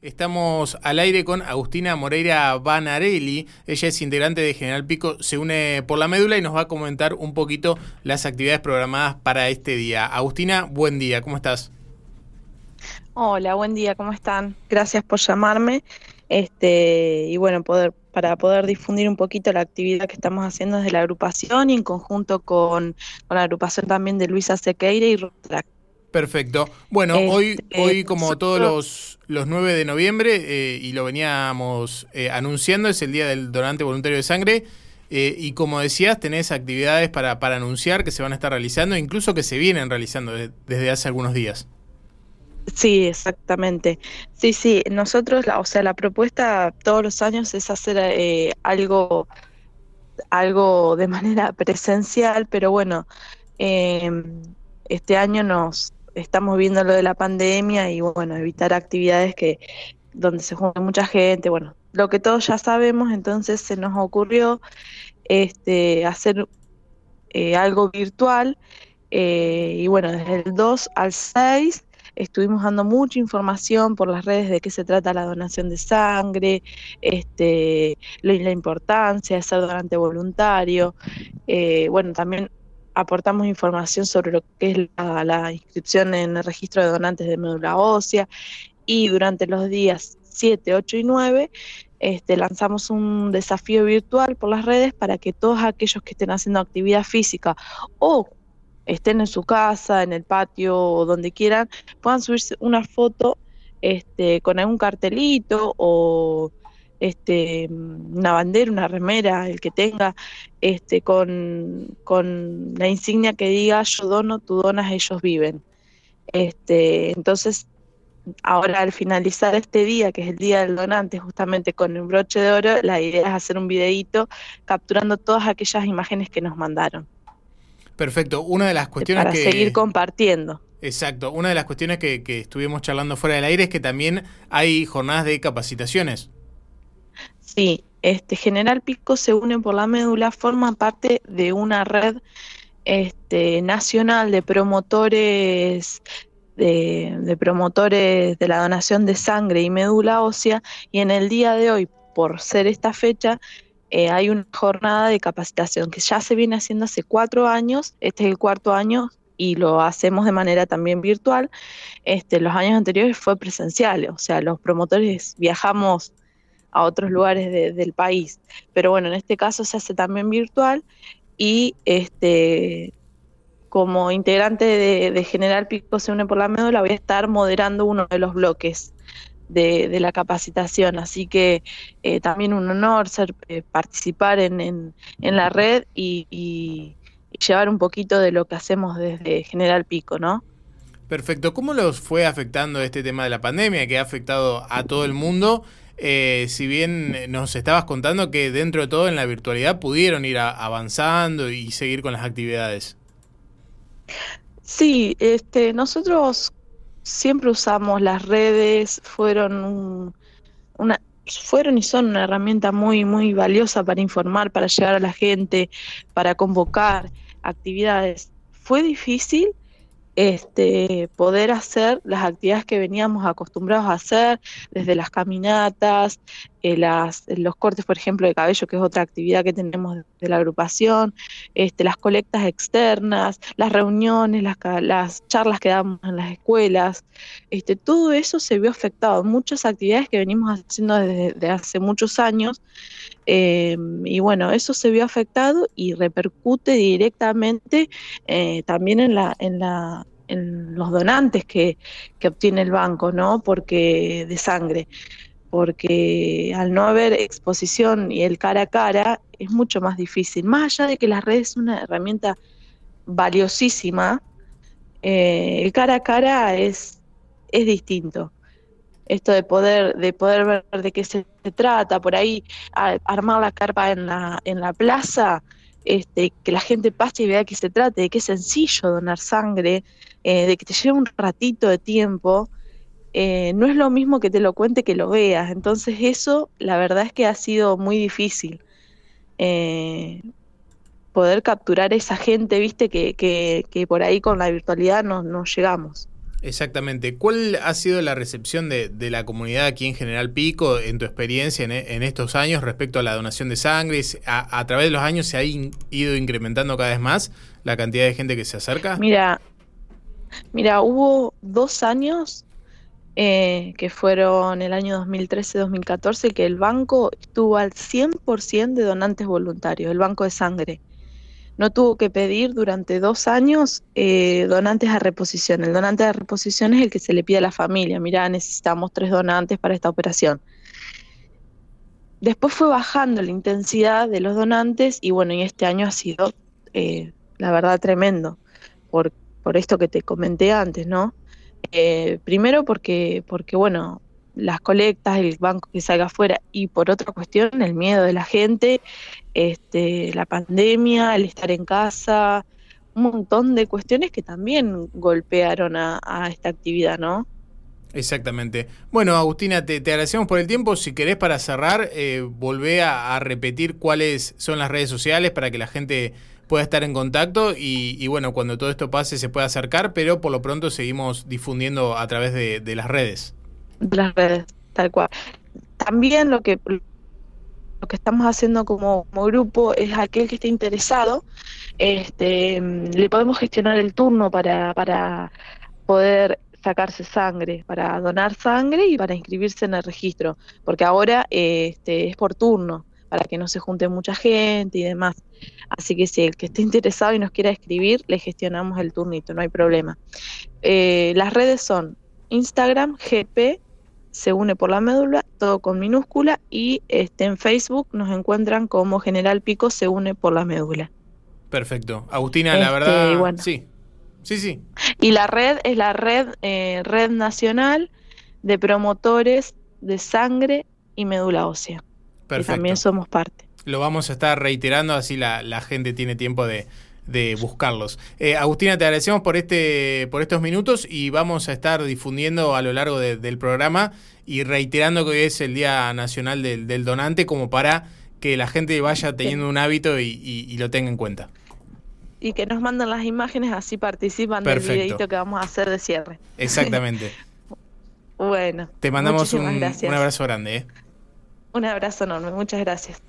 Estamos al aire con Agustina Moreira Banarelli. Ella es integrante de General Pico, se une por la médula y nos va a comentar un poquito las actividades programadas para este día. Agustina, buen día, ¿cómo estás? Hola, buen día, ¿cómo están? Gracias por llamarme. Este, y bueno, poder para poder difundir un poquito la actividad que estamos haciendo desde la agrupación y en conjunto con, la agrupación también de Luisa Sequeira y Rotrac. Perfecto. Bueno, hoy, este, hoy como todos los, los 9 de noviembre, eh, y lo veníamos eh, anunciando, es el Día del Donante Voluntario de Sangre. Eh, y como decías, tenés actividades para, para anunciar que se van a estar realizando, incluso que se vienen realizando desde hace algunos días. Sí, exactamente. Sí, sí, nosotros, la, o sea, la propuesta todos los años es hacer algo, algo de manera presencial, pero bueno, este año nos, estamos viendo lo de la pandemia y bueno, evitar actividades que donde se junte mucha gente, bueno, lo que todos ya sabemos, entonces se nos ocurrió este hacer eh, algo virtual eh, y bueno, desde el 2 al 6 estuvimos dando mucha información por las redes de qué se trata la donación de sangre, este, la, importancia de ser donante voluntario. Eh, bueno, también aportamos información sobre lo que es la, inscripción en el registro de donantes de médula ósea. Y durante los días 7, 8 y 9 este, lanzamos un desafío virtual por las redes para que todos aquellos que estén haciendo actividad física o estén en su casa, en el patio o donde quieran, puedan subirse una foto este, con algún cartelito o este, una bandera, una remera, el que tenga, este, con, con la insignia que diga yo dono, tú donas, ellos viven. Este, entonces, ahora al finalizar este día, que es el día del donante, justamente con el broche de oro, la idea es hacer un videíto capturando todas aquellas imágenes que nos mandaron. Perfecto. Una de las cuestiones Para seguir compartiendo. Exacto. Una de las cuestiones que, que estuvimos charlando fuera del aire es que también hay jornadas de capacitaciones. Sí, este General Pico se une por la médula, forma parte de una red este, nacional de promotores de, promotores de la donación de sangre y médula ósea y en el día de hoy, por ser esta fecha, eh, hay una jornada de capacitación que ya se viene haciendo hace cuatro años, este es el cuarto año y lo hacemos de manera también virtual. Este, los años anteriores fue presencial, o sea, los promotores viajamos a otros lugares del país. Pero bueno, en este caso se hace también virtual y este como integrante de, General Pico se une por la médula voy a estar moderando uno de los bloques de, la capacitación. Así que eh, también un honor ser eh, participar en, en, la red y, y, llevar un poquito de lo que hacemos desde General Pico, ¿no? Perfecto. ¿Cómo los fue afectando este tema de la pandemia que ha afectado a todo el mundo? Eh, si bien nos estabas contando que dentro de todo en la virtualidad pudieron ir avanzando y seguir con las actividades. Sí, este, nosotros siempre usamos las redes, fueron una, fueron y son una herramienta muy, muy valiosa para informar, para llegar a la gente, para convocar actividades. Fue difícil, este, poder hacer las actividades que veníamos acostumbrados a hacer, desde las caminatas, eh, las, los cortes, por ejemplo, de cabello, que es otra actividad que tenemos de la agrupación, este, las colectas externas, las reuniones, las, las charlas que damos en las escuelas, este, todo eso se vio afectado. Muchas actividades que venimos haciendo desde, hace muchos años, em, y bueno, eso se vio afectado y repercute directamente eh, también en la, en la en los donantes que, que obtiene el banco, ¿no? Porque de sangre porque al no haber exposición y el cara a cara es mucho más difícil. Más allá de que las redes es una herramienta valiosísima, eh, el cara a cara es, es distinto. Esto de poder, de poder ver de qué se trata, por ahí armar la carpa en la, en la plaza, este, que la gente pase y vea de qué se trata, de qué sencillo donar sangre, eh, de que te lleve un ratito de tiempo, eh, no es lo mismo que te lo cuente que lo veas. Entonces eso, la verdad es que ha sido muy difícil. Eh, poder capturar esa gente, viste, que, que, por ahí con la virtualidad no, no llegamos. Exactamente. ¿Cuál ha sido la recepción de, la comunidad aquí en General Pico en tu experiencia en, estos años respecto a la donación de sangre? A, través de los años se ha ido incrementando cada vez más la cantidad de gente que se acerca? Mira, mira, hubo dos años eh, que fueron el año 2013-2014 que el banco estuvo al 100% de donantes voluntarios, el banco de sangre no tuvo que pedir durante dos años eh, donantes a reposición. El donante de reposición es el que se le pide a la familia, mira, necesitamos tres donantes para esta operación. Después fue bajando la intensidad de los donantes y bueno, y este año ha sido, eh, la verdad, tremendo, por, por esto que te comenté antes, ¿no? Eh, primero porque, porque, bueno, las colectas, el banco que salga afuera y por otra cuestión el miedo de la gente, este, la pandemia, el estar en casa, un montón de cuestiones que también golpearon a, esta actividad, ¿no? Exactamente. Bueno, Agustina, te, agradecemos por el tiempo. Si querés para cerrar, eh, volvé a, repetir cuáles son las redes sociales para que la gente pueda estar en contacto y, bueno, cuando todo esto pase se pueda acercar, pero por lo pronto seguimos difundiendo a través de las redes las redes, tal cual. También lo que lo que estamos haciendo como, grupo es aquel que esté interesado, este, le podemos gestionar el turno para, para poder sacarse sangre, para donar sangre y para inscribirse en el registro, porque ahora este, es por turno, para que no se junte mucha gente y demás. Así que si el que esté interesado y nos quiera escribir, le gestionamos el turnito, no hay problema. Eh, las redes son Instagram, GP se une por la médula, todo con minúscula, y este, en Facebook nos encuentran como General Pico se une por la médula. Perfecto. Agustina, la este, verdad, sí. Sí, sí. Y la red es la red, eh, red nacional de promotores de sangre y médula ósea. Perfecto. también somos parte. Lo vamos a estar reiterando, así la, la gente tiene tiempo de, de buscarlos. Eh, Agustina, te agradecemos por, este, por estos minutos y vamos a estar difundiendo a lo largo del programa y reiterando que hoy es el Día Nacional del, Donante como para que la gente vaya teniendo un hábito y, lo tenga en cuenta. Y que nos manden las imágenes, así participan del videito que vamos a hacer de cierre. Exactamente. bueno. Te mandamos un, un, abrazo grande. ¿eh? Un abrazo enorme, muchas gracias.